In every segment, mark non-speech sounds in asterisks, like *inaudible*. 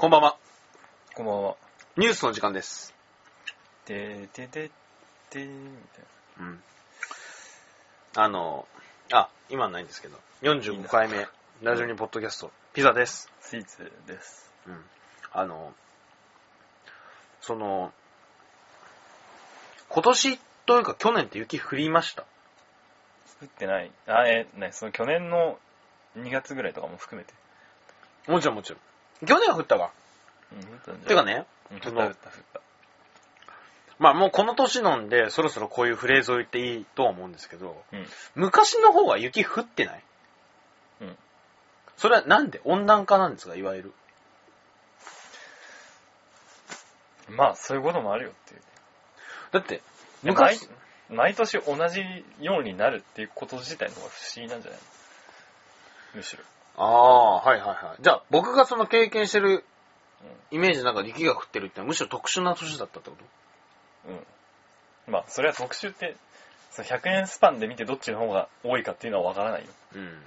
こんばんは。こんばんは。ニュースの時間です。ててててみたいうん。あの、あ、今はないんですけど、45回目、ラジオにポッドキャスト、ピザです。な。スイーツです。うん。あの、その、今年というか去年って雪降りました？降ってない。あ、え、ね、その去年の2月ぐらいとかも含めて。もちろんもちろん。去年は降ったわ。うん、てかね、うん、降そのった降った降った。まあもうこの年なんで、そろそろこういうフレーズを言っていいとは思うんですけど、うん。昔の方が雪降ってない？うん。それはなんで温暖化なんですかいわゆる？まあ、そういうこともあるよっていう。だって、昔、毎年同じようになるっていうこと自体の方が不思議なんじゃない？のむしろ。ああ、はいはいはい。じゃあ僕がその経験してるイメージの中で雪が降ってるってむしろ特殊な年だったってこと？うん。うん。まあ、それは特殊って、その100年スパンで見てどっちの方が多いかっていうのはわからないよ。うん。うん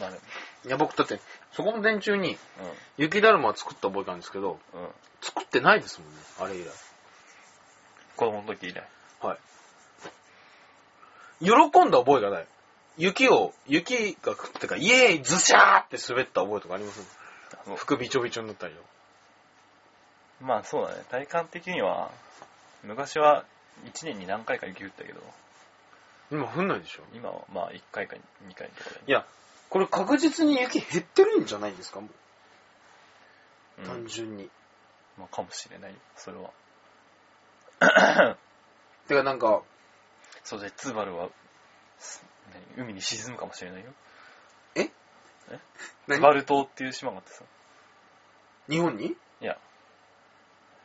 まあでも、いや僕だって、そこの電柱にう雪だるまを作った覚えがあるんですけど、ん。うん。作ってないですもんね、あれ以来。子供の時以来。はい。喜んだ覚えがない。雪を、雪が降ってか、イエーイズシャーって滑った覚えとかあります？服びちょびちょになったりとか。まあそうだね。体感的には、昔は1年に何回か雪降ったけど、今降んないでしょ今はまあ1回か2回とかで。いや、これ確実に雪減ってるんじゃないんですか？もう、うん単純に。まあかもしれないよ。それは。てかなんか、そうで、ツバルは、海に沈むかもしれないよ。何？ツバル島っていう島があってさ。日本に？いや、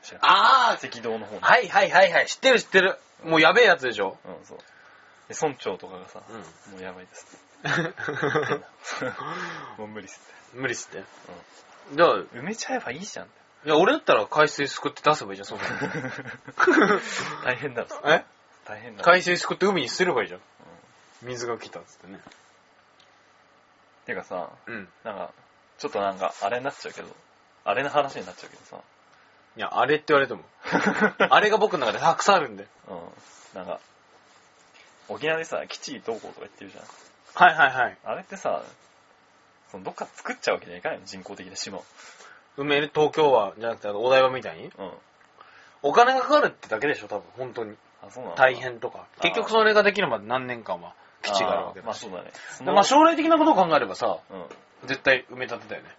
知ら。ああ赤道の方に。はいはいはいはい、知ってる知ってる。もうやべえやつでしょ？うん、そう。で、村長とかがさ、うん。もうやばいですって。*laughs* もう無理っすって。無理っすって？じゃあ、い埋めちゃえばいいじゃん。や、俺だったら海水すくって出せばいいじゃん、そんなの *laughs* 大変だろ。え？大変だろ。海水すくって海に捨てればいいじゃん。水が来たっつってね。てかさ、うん。なんか、ちょっとなんか、あれになっちゃうけど、あれの話になっちゃうけどさ、いや、あれって言われても。*laughs* あれが僕の中でたくさんあるんで。うん、なんか、沖縄でさ、基地どうこうとか言ってるじゃん。はいはいはい。あれってさ、そのどっか作っちゃうわけにはいかないの人工的な島を。埋める東京湾じゃなくて、あのお台場みたいにうん。お金がかかるってだけでしょ、多分、本当に。あ、そうなの大変とか。結局それができるまで何年間は基地があるわけだし。まあそうだね。まあ将来的なことを考えればさ、うん。うん。絶対埋め立てだよね。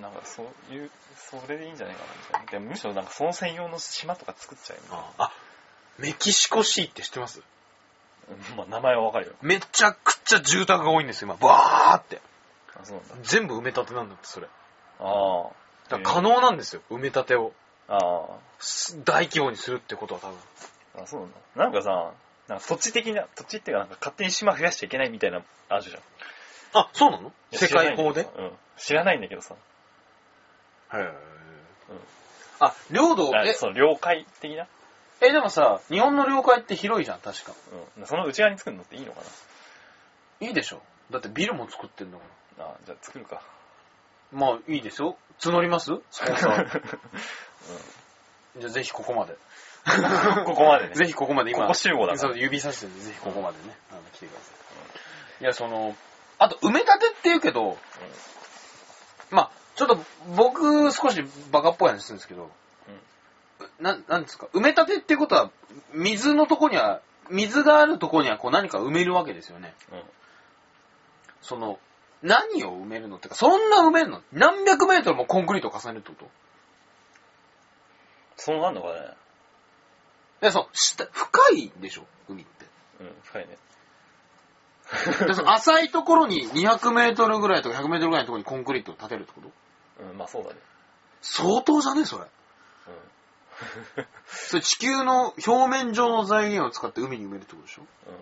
なんかそういう、それでいいんじゃないかなみたいな。でむしろなんかその専用の島とか作っちゃえみたいなあ、メキシコシーって知ってます？うんまあ名前はわかるよ。めちゃくちゃ住宅が多いんですよ、今。バーって。あ、そうなんだ。全部埋め立てなんだって、それ。あだから可能なんですよ、埋め立てを。あ。あす大規模にするってことは多分。あ。あ、そうなんだ。なんかさ、なんか土地的な、土地っていうかなんか勝手に島増やしちゃいけないみたいな、あるじゃん。いあ、そうなの？や世界法で知らないんだけどさうん。知らないんだけどさ。へーあ、領土、え、あそう、領海的な？え、でもさ、日本の領海って広いじゃん、確か。うん。その内側に作るのっていいのかいいでしょだってビルも作ってんだかなあじゃあ作るか。ら。まあ、いいですよ。募ります？スポンサー。*laughs* じゃあぜひここまで。*laughs* ここまでね。ぜひここまで今。ここ集合だからそう、指さしてぜひここまでね、あの、来てください。いや、その、あと、埋め立てって言うけど、まあ、ちょっと僕少しバカっぽい話するんですけど、な、なんですか、埋め立てってことは、水のとこには、水があるとこにはこう何か埋めるわけですよね。うん。うん。その、何を埋めるのってか、そんな埋めるの？何百メートルもコンクリートを重ねるってこと？そうなんのかね。で、そう、下、深いんでしょ海って。うん、深いね。でその浅いところに200メートルぐらいとか100メートルぐらいのところにコンクリートを建てるってこと？うん、まあそうだね。相当じゃね？それ。うん。それ地球の表面上の財源を使って海に埋めるってことでしょ？うん。ま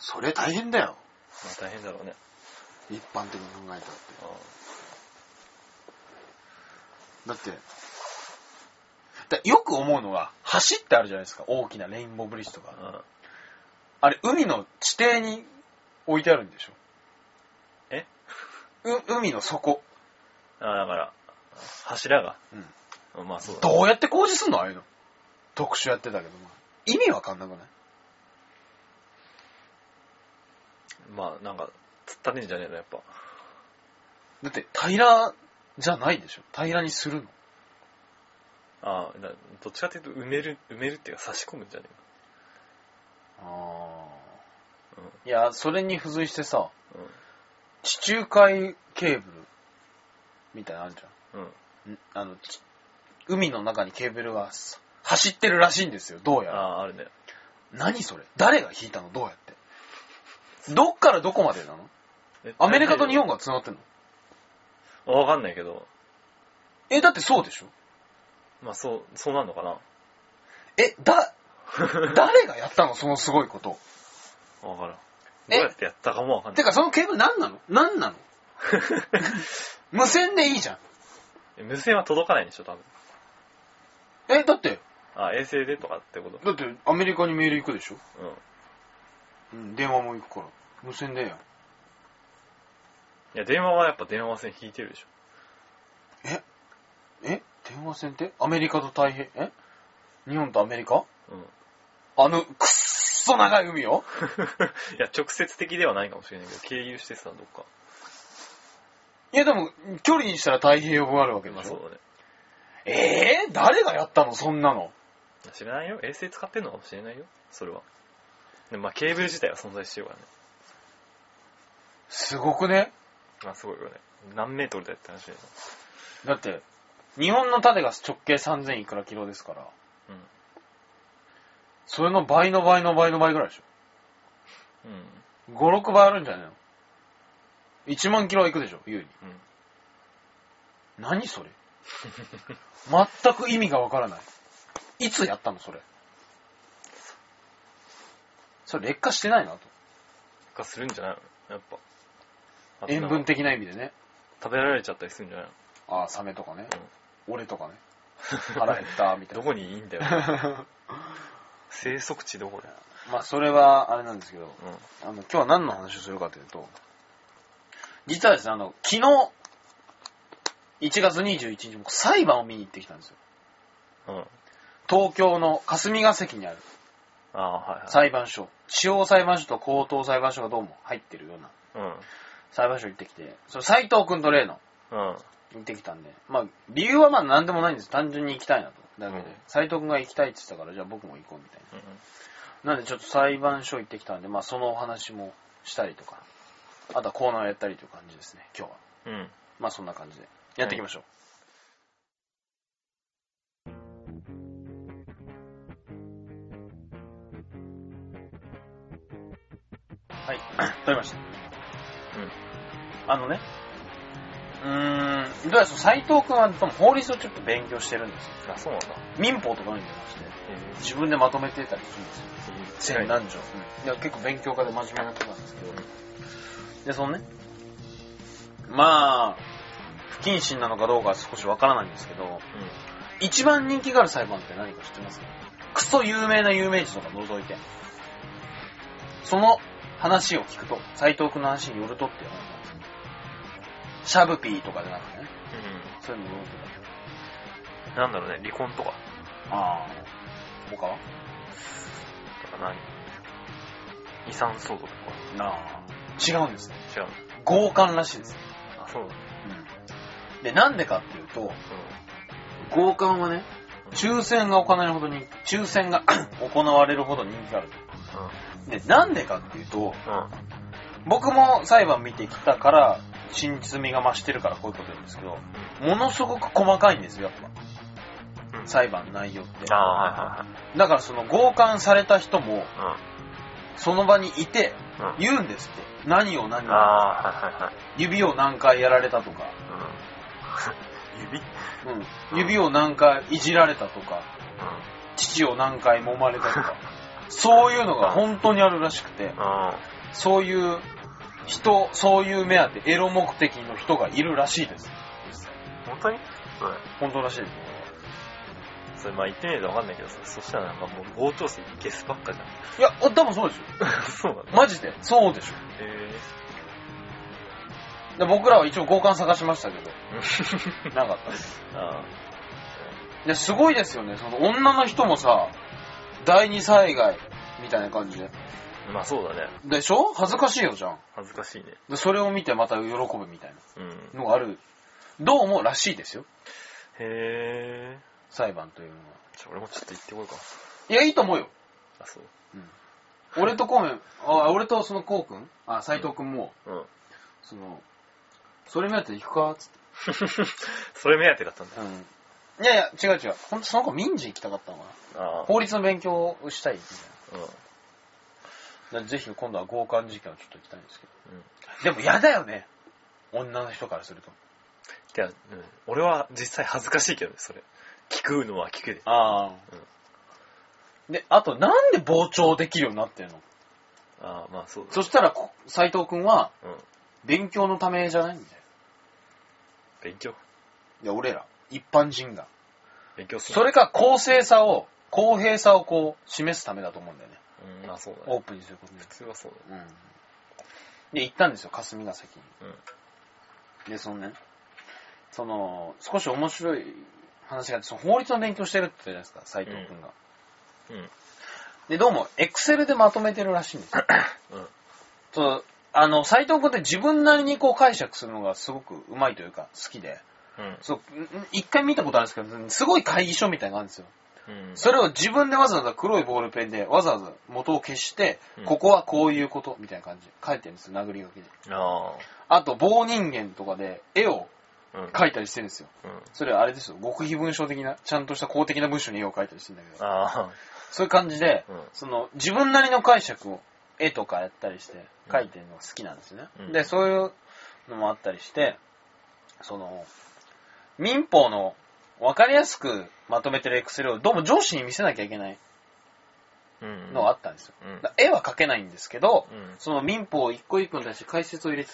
それ大変だよ。あ大変だろうね。一般的に考えたって。だって、だよく思うのは、橋ってあるじゃないですか。大きなレインボーブリッジとか。うん。あれ、海の地底に置いてあるんでしょえ？う、海の底。あだから、柱が。うん。まあそうだ、どうやって工事すんの？ああいうの。特殊やってたけど、まあ意味わかんなくない？まあなんか、つったねえんじゃねえの、やっぱ。だって平らじゃないでしょ平らにするの。ああ、だどっちかっていうと埋める、埋めるっていうか差し込むんじゃねあえの。いや、それに付随してさ、うん。うん。地中海ケーブルみたいなのあるじうん。ゃん。ん？あの、ち海の中にケーブルがさ走ってるらしいんですよ、どうやら。ああ、あるね。何それ誰が引いたの？どうやってどっからどこまでなの？えアメリカと日本が繋がってんの？わかんないけど、え、だってそうでしょ？まあそう、そうなんのかな？え、だ、誰がやったの？そのすごいこと。わからん。どえうやってやったかもわかんない。てか、そのケーブル何なの？何なの？*laughs* 無線でいいじゃん。え無線は届かないんでしょ、多分。え、だって、あ、衛星でとかってこと？だってアメリカにメール行くでしょ？うん。うん、電話も行くから。無線でやん。いや、電話はやっぱ電話線引いてるでしょ。え？え？電話線って？アメリカと太平、え？日本とアメリカ？うん。あの、くっそ長い海を？*laughs* いや、直接的ではないかもしれないけど、経由してさ、どっか？いやでも、距離にしたら太平洋があるわけでしょ、まあそうだね。えー、誰がやったの？そんなの。知らないよ。衛星使ってんのかもしれないよ。それは。でまあ、ケーブル自体は存在してるからね。すごくね？まあ、すごいよね。何メートルだよって話だよ。だって、日本の縦が直径3000いくらキロですから、うん。それの倍の倍の倍の倍ぐらいでしうん。ょ ?5、6倍あるんじゃないの ?1 万キロはいくでしょ優に。うん。何それ？全く意味がわからない。いつやったのそれ？それ劣化してないなと。化するんじゃないの？やっぱ。塩分的な意味でね。食べられちゃったりするんじゃないの？ああ、サメとかね。俺とかね。*laughs* 腹減った、みたいな。どこにいいんだよ。*laughs* 生息地どこだよ。まあ、それは、あれなんですけど、うあの、今日は何の話をするかというと、実はですね、あの、昨日、1月21日、僕裁判を見に行ってきたんですよ。ん。うん。東京の霞が関にあるああ、はいはい。裁判所。地方裁判所と高等裁判所がどうも入ってるようなうん。裁判所行ってきて、その斎藤くんと例のうん。行ってきたんで、まあ、理由はまあ何でもないんです。単純に行きたいなと。だけでうん、斎藤くんが行きたいって言ってたから、じゃあ僕も行こうみたいな。なんでちょっと裁判所行ってきたんで、まあそのお話もしたりとか、あとはコーナーをやったりという感じですね、今日は。うん。うん。まあそんな感じで。やっていきましょう。はい、*coughs* 撮りました。あのね、うーん、どうやら斎藤くんは多分法律をちょっと勉強してるんですよ。あ、そうなんだ。民法とか読んでまして、え自分でまとめてたりするんですよ。ー千何条。いや、結構勉強家で真面目な人なんですけど。で、そのね、まあ、不謹慎なのかどうかは少しわからないんですけど、一番人気がある裁判って何か知ってますか？クソ有名な有名人とか除いて。その話を聞くと、斎藤君の話によるとって。シャブピーとかじゃなくてね、うん。そういうのよるうん。なんだろうね、離婚とか。とああ。他は？とか何？遺産相続とか。なあ。違うんですね。違うの？強姦らしいです。あ、そうなんだ。で、なんでかっていうと、強姦はね、抽選が行われるほどに、抽選が行われるほど人気があると。で、なんでかっていうと、うん。うん。僕も裁判見てきたから、真実味が増してるからこういうこと言うんですけど、ものすごく細かいんですよ、やっぱ。うん。裁判の内容って。ああ、はいだからその強姦された人も、はいはい。その場にいて、うん。うん。言うんですって。何を何を。ああ、はいはいはい。指を何回やられたとか、うん。指？うん、指を何回いじられたとか、う父を何回揉まれたとか、そういうのが本当にあるらしくて、ん。うん。そういう人、そういう目当て、エロ目的の人がいるらしいです。本当に？それ。本当らしいです。それまあ言ってみないとわかんないけどさ、そしたらなんかもう傍聴席ゲスばっかじゃん。いや、多分そうですよ。*laughs* そうなんだ。マジで？そうでしょ。えで僕らは一応交換探しましたけど、*laughs* なかったです。あで、すごいですよね。その女の人もさ、第二災害みたいな感じで。あまあそうだね。でしょ？恥ずかしいよじゃん。恥ずかしいね。で、それを見てまた喜ぶみたいうん。なのがある。どうもらしいですよ。へえ。裁判というのは。じゃあ俺もちょっと行ってこようか。いや、いいと思うよ。あ、そう。俺とコウメン、あ、俺とそのコウ君？あ、斎藤君も、うん。その、それ目当てで行くか？つって。*laughs* それ目当てだったんだ。うん。いやいや、違う違う。ほんとその子民事行きたかったのかな。ああ。法律の勉強をしたいみたいうん。な。でぜひ今度は強姦事件をちょっと行きたいんですけど。うん。でも嫌だよね。女の人からすると。いや、うん。俺は実際恥ずかしいけどね、それ。聞くのは聞くで。ああ。で、あと、なんで傍聴できるようになってんの？ああ、まあそうだ。そしたらこ、斎藤君は、うん。勉強のためじゃないんだよ。勉強？いや、俺ら、一般人が。勉強する。それか公正さを、公平さをこう、示すためだと思うんだよね。うん、まあそうだオーね。プンにすることに普。通はそうだね。うん。で、行ったんですよ、霞が関に。うん。で、そのね、その、少し面白い話があって、その法律の勉強してるって言ったじゃないですか、斎藤君が。うん。で、どうも、エクセルでまとめてるらしいんですよ。うん。その、あの、斎藤君って自分なりにこう解釈するのがすごくうまいというか、好きで。うん。そう、ん一回見たことあるんですけど、すごい会議書みたいなのがあるんですよ。うん。それを自分でわざわざ黒いボールペンでわざわざ元を消して、うんここはこういうことみたいな感じで書いてるんですよ、殴り書きで。ああと棒人間とかで絵をあ。うん。描いたりしてるんですよ。うん。それはあれですよ、極秘文書的な、ちゃんとした公的な文書に絵を描いたりしてるんだけど。そういう感じで、うんその自分なりの解釈を絵とかやったりして描いてるのが好きなんですよね。うんで、そういうのもあったりして、その、民法の分かりやすくまとめてるエクセルをどうも上司に見せなきゃいけないうん。のがあったんですよ。うん。だ絵は描けないんですけど、うん。その民法一個一個に対して解説を入れて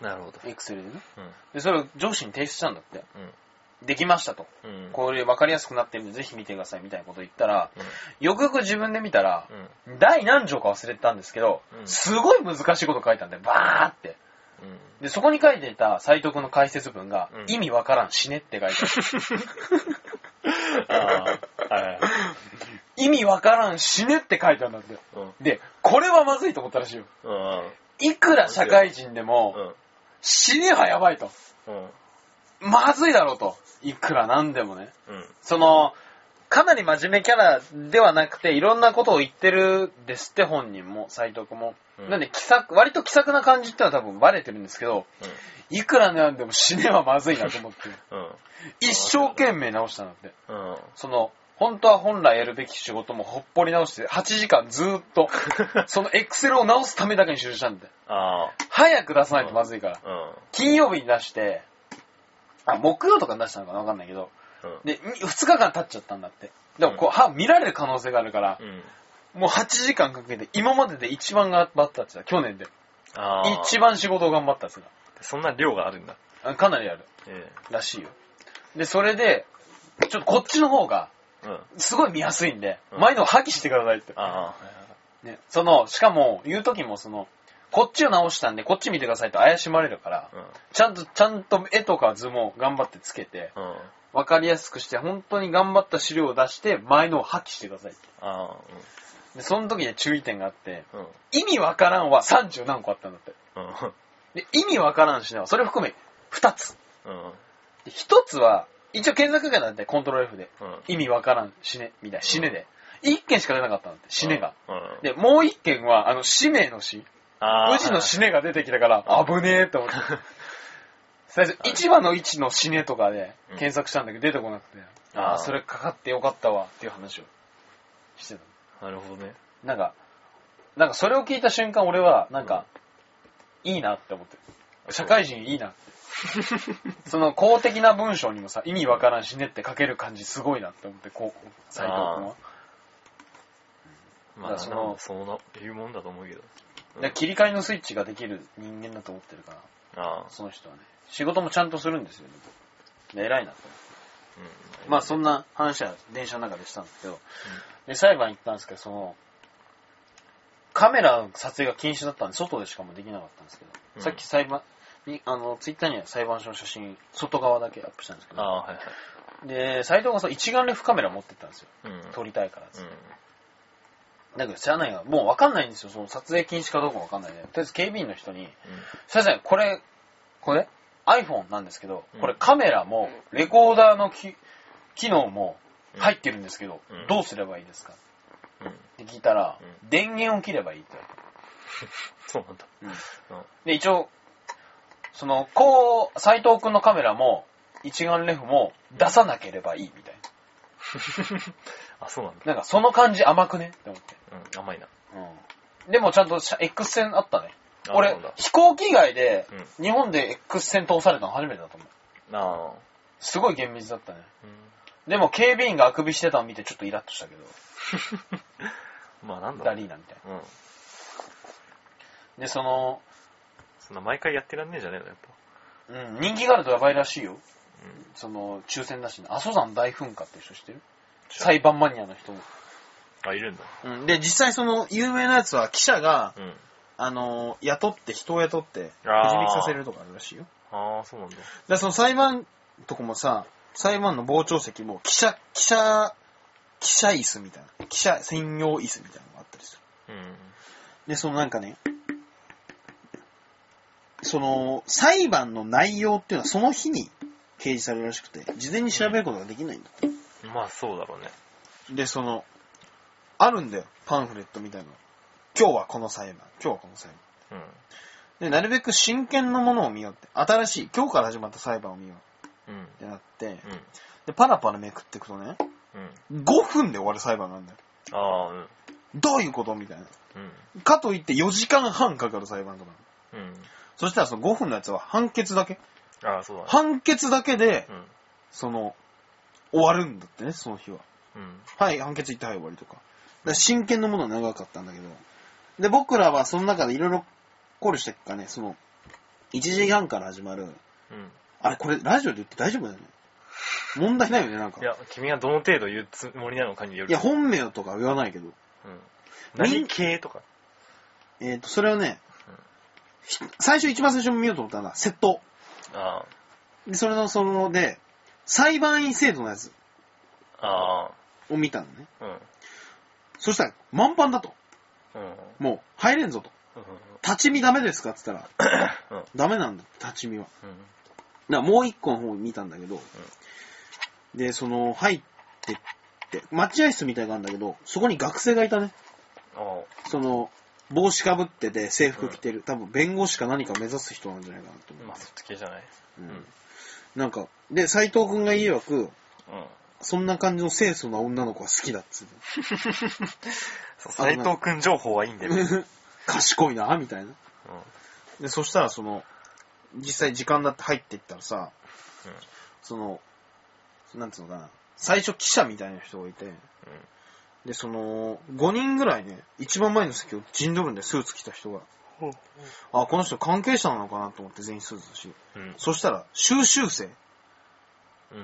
たなるほど。と。エクセルでね。うん。で、それを上司に提出したんだって。うん。できましたと。うん。これ分かりやすくなってるんで、ぜひ見てくださいみたいなこと言ったら、うん。よくよく自分で見たら、うん。第何条か忘れてたんですけど、うんすごい難しいこと書いたんで、バーって。うん。で、そこに書いていた斎藤君の解説文が、うん意味わからん、死ねって書いてある。*laughs* *laughs* ああ。はい。意味わからん、死ねって書いてあるんだって。うん。で、これはまずいと思ったらしいよ。うん。いくら社会人でも、うん。死ねはやばいと。うん。まずいだろうと。いくらなんでもね。うん。その、かなり真面目キャラではなくて、いろんなことを言ってるですって、本人も、斎藤君も。うんなんで、気さく、割と気さくな感じってのは多分バレてるんですけど、いくらなんでも死ねはまずいなと思って、うん。一生懸命直したんだって。うん。その、本当は本来やるべき仕事もほっぽり直して、8時間ずーっと、*laughs* そのエクセルを直すためだけに集中したんだって。あ早く出さないとまずいから。金曜日に出して、あ、木曜とかに出したのかなわかんないけど、うん。で、2日間経っちゃったんだって。でも、こう、は、見られる可能性があるからう、ん。もう8時間かけて、今までで一番頑張ったってた、去年で。一番仕事を頑張ったって言ってそんな量があるんだ。かなりある。えらしいよ。で、それで、ちょっとこっちの方が。すごい見やすいんで、うん前のを破棄してくださいって。あね、その、しかも、言う時もその、こっちを直したんで、こっち見てくださいと怪しまれるから、あ。ちゃんと、ちゃんと絵とか図も頑張ってつけて、うん。うん。わかりやすくして、本当に頑張った資料を出して、前のを破棄してくださいって。あで、その時に注意点があって、あ。うん。意味わからんは30何個あったんだって。うん。で、意味わからんしねは、それ含め、2つ。うん。で1つは、一応検索かなんで、コントロール F で。うん。意味わからん、死ね、みたいな、死ねで。1件しか出なかったんだって、死ねが。うん。で、もう1件は、あの、使命の死。無事の死ねが出てきたから、危ねえと思って。*laughs* 最初、市場の位置の死ねとかで検索したんだけど出てこなくて、ああ、それかかってよかったわっていう話をしてた。なるほどね。なんか、なんかそれを聞いた瞬間俺は、なんか、いいなって思ってる。社会人いいなって。*laughs* その公的な文章にもさ、意味わからん死ねって書ける感じすごいなって思って、こう、斎藤君は。まあ、そのその、いうもんだと思うけど。で切り替えのスイッチができる人間だと思ってるから、ああ。その人はね。仕事もちゃんとするんですよね。で偉いなと。うん。まあそんな話は電車の中でしたんですけど、で、裁判行ったんですけど、その、カメラの撮影が禁止だったんで、外でしかもできなかったんですけど、うんさっき裁判、にあの、ツイッターには裁判所の写真、外側だけアップしたんですけど、はいはい。で、斎藤がさ、一眼レフカメラ持ってったんですよ。うん。撮りたいからっつってうん。だけど知らないが、もうわかんないんですよ。その撮影禁止かどうかわかんないね。とりあえず警備員の人に、先生、これ、これ、iPhone なんですけどうん、これカメラも、レコーダーのき機能も入ってるんですけどうん、どうすればいいですか？って聞いたらう、電源を切ればいいって言わ *laughs* そうなんだ。で、一応、その、こう、斎藤くんのカメラも、一眼レフも出さなければいいみたい *laughs* あ、そうなんだ。な。なんかその感じ甘くね？って思って。うん、甘いな。うん。でもちゃんと X 線あったね。俺飛行機外でう、日本で X 線通されたの初めてだと思う。ああ。すごい厳密だったね。うん。でも警備員があくびしてたの見てちょっとイラッとしたけど、*laughs* まあなんだダ。リーナみたいうん。な。で、その、そんな毎回やってらんねえじゃねえの、やっぱ。うん、人気があるとやばいらしいよ。うん。その、抽選だしね。阿蘇山大噴火って人知ってる？裁判マニアの人も。あ、いるんだ。うん。で、実際その、有名なやつは記者が、うん。あの、雇って、人を雇って、くじ引きさせるとかあるらしいよ。ああ、そうなんだ。で、その裁判とこもさ、裁判の傍聴席も記者、記者、記者椅子みたいな。記者専用椅子みたいなのがあったりする。うん。で、そのなんかね、その、裁判の内容っていうのはその日に掲示されるらしくて、事前に調べることができないんだ。まあそうだろうね。で、その、あるんだよ、パンフレットみたいなの。今日はこの裁判、今日はこの裁判。うん。で、なるべく真剣なものを見ようって、新しい、今日から始まった裁判を見よううん。ってなって、うん。で、パラパラめくっていくとね、うん。5分で終わる裁判なんだよ。ああ、うん。どういうことみたいな。うん。かといって4時間半かかる裁判とか。うん。そしたらその5分のやつは判決だけ。ああ、そうだね。判決だけで、うん。その、終わるんだってね、その日は。うん。はい、判決言ってはい終わりとか。だから真剣なものは長かったんだけど。で、僕らはその中でいろいろ考慮してっかね、その、1時半から始まる。うん。あれ、これラジオで言って大丈夫だよね。問題ないよね、なんか。いや、君がどの程度言うつもりなのかによる。いや、本名とかは言わないけど。うん。何系とか。えっ、と、それはね、ひ最初、一番最初に見ようと思ったのは、窃盗。あで、それの、その、で、裁判員制度のやつあ。ああ。を見たのね。うん。そしたら、満帆だと。うん。もう、入れんぞと。うん。立ち見ダメですかって言ったら、うん。ダメなんだ、立ち見は。うん。だからもう一個の方を見たんだけど、で、その、入ってって、待合室みたいなあるんだけど、そこに学生がいたね。あその、帽子かぶってて制服着てる、多分弁護士か何か目指す人なんじゃないかなとあ。思う。まあ、そっち系じゃない。うんなんか、で、斎藤くんが言いわく、うん。そんな感じの清楚な女の子が好きだっつう *laughs* そう、斎藤くん情報はいいんだよ。*laughs* 賢いな、みたいな。で、そしたらその、実際時間だって入っていったらさ、その、なんつうのかな、最初記者みたいな人がいて、で、その、5人ぐらいね、一番前の席を陣取るんで、スーツ着た人が。うん。あ、この人関係者なのかなと思って全員スーツだし。うん。そしたら、修習生、うん。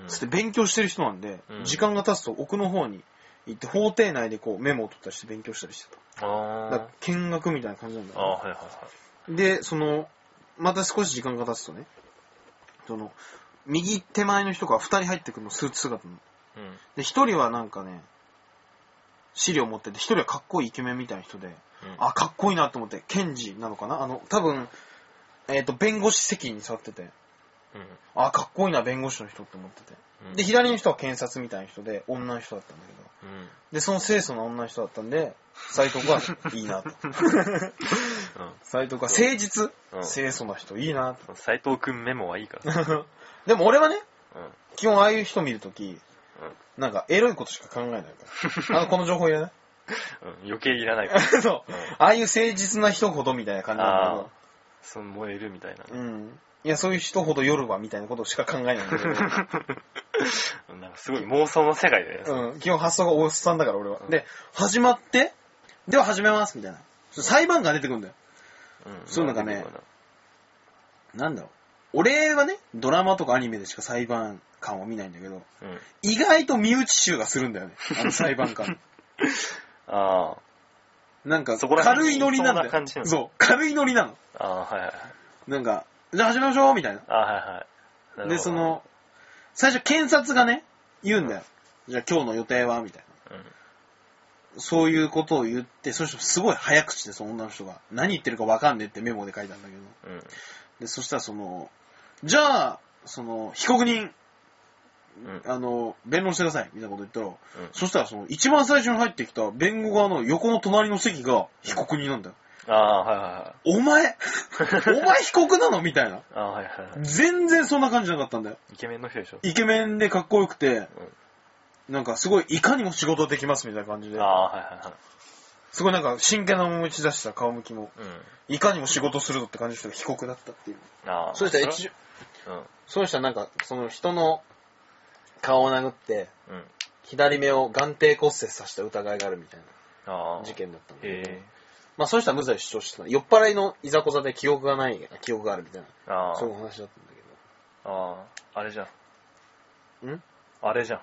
つって勉強してる人なんで、うん時間が経つと奥の方に行って、法廷内でこうメモを取ったりして勉強したりしてた。あ見学みたいな感じなんだよ、はいはいはい。ね。で、その、また少し時間が経つとね、その、右手前の人が2人入ってくるの、スーツ姿の。うん。で、1人はなんかね、資料持ってて、1人はかっこいいイケメンみたいな人で、うん。あ、かっこいいなと思って、検事なのかな？あの、多分、えっ、と、弁護士席に座ってて、うん。あ、かっこいいな、弁護士の人って思ってて。うんで、左の人は検察みたいな人で、女の人だったんだけど、うん。で、その清楚な女の人だったんで、斎藤がいいなと。*laughs* 斎藤が誠実、うん清楚な人いいなうん。斎藤くんメモはいいから。と。*laughs* でも俺はね、うん。基本ああいう人見るとき、なんかエロいことしか考えないから。*laughs* あの、この情報いらないうん。余計いらないから。そう。ああいう誠実な人ほどみたいな感じなんだああ。その燃えるみたいなけど。ね。うん。いや、そういう人ほど夜はみたいなことしか考えないんだけど。*laughs* なんかすごい妄想の世界だよね。うん。基本発想がおっさんだから俺はう。んで、始まって、では始めますみたいな。裁判官出てくるんだよ。うんそういうのがねなんだろう。俺はね、ドラマとかアニメでしか裁判官を見ないんだけど、うん。意外と身内臭がするんだよね。あの裁判官。*laughs* あなんか、そこら辺軽いノリなんだよ。そそう、軽いノリなの。あ。ああ、はいはいはい。なんか、じゃあ始めましょうみたいな。あ、はいはい。で、そ、の、最初検察がね、言うんだよ。じゃあ今日の予定は？みたいな。うん。そういうことを言って、そしてすごい早口で、その女の人が。何言ってるかわかんねえってメモで書いたんだけど。うん。で、そしたらその、じゃあ、その、被告人、うん。あの、弁論してください、みたいなこと言ったら、うんそしたらその、一番最初に入ってきた弁護側の横の隣の席が被告人なんだよ。ああ、はいはいはい。お前？*laughs* お前被告なの？みたいな。ああ、はいはいはい。全然そんな感じじゃなかったんだよ。イケメンの人でしょ？イケメンでかっこよくて、なんかすごいいかにも仕事できますみたいな感じであ、あ、はいはいはい。すごいなんか真剣な面持ち出した顔向きも、うん。いかにも仕事するぞって感じの人が被告だったっていう。ああ。そうしたらうん。その人はなんか、その人の顔を殴って、うん。左目を眼底骨折させた疑いがあるみたいあなあ。事件だったんだけどへえ。まあそういう人は無罪主張してた。酔っ払いのいざこざで記憶がない、記憶があるみたいな、ああ。そういう話だったんだけああ。あれじゃん。ど。ん？あれじゃん。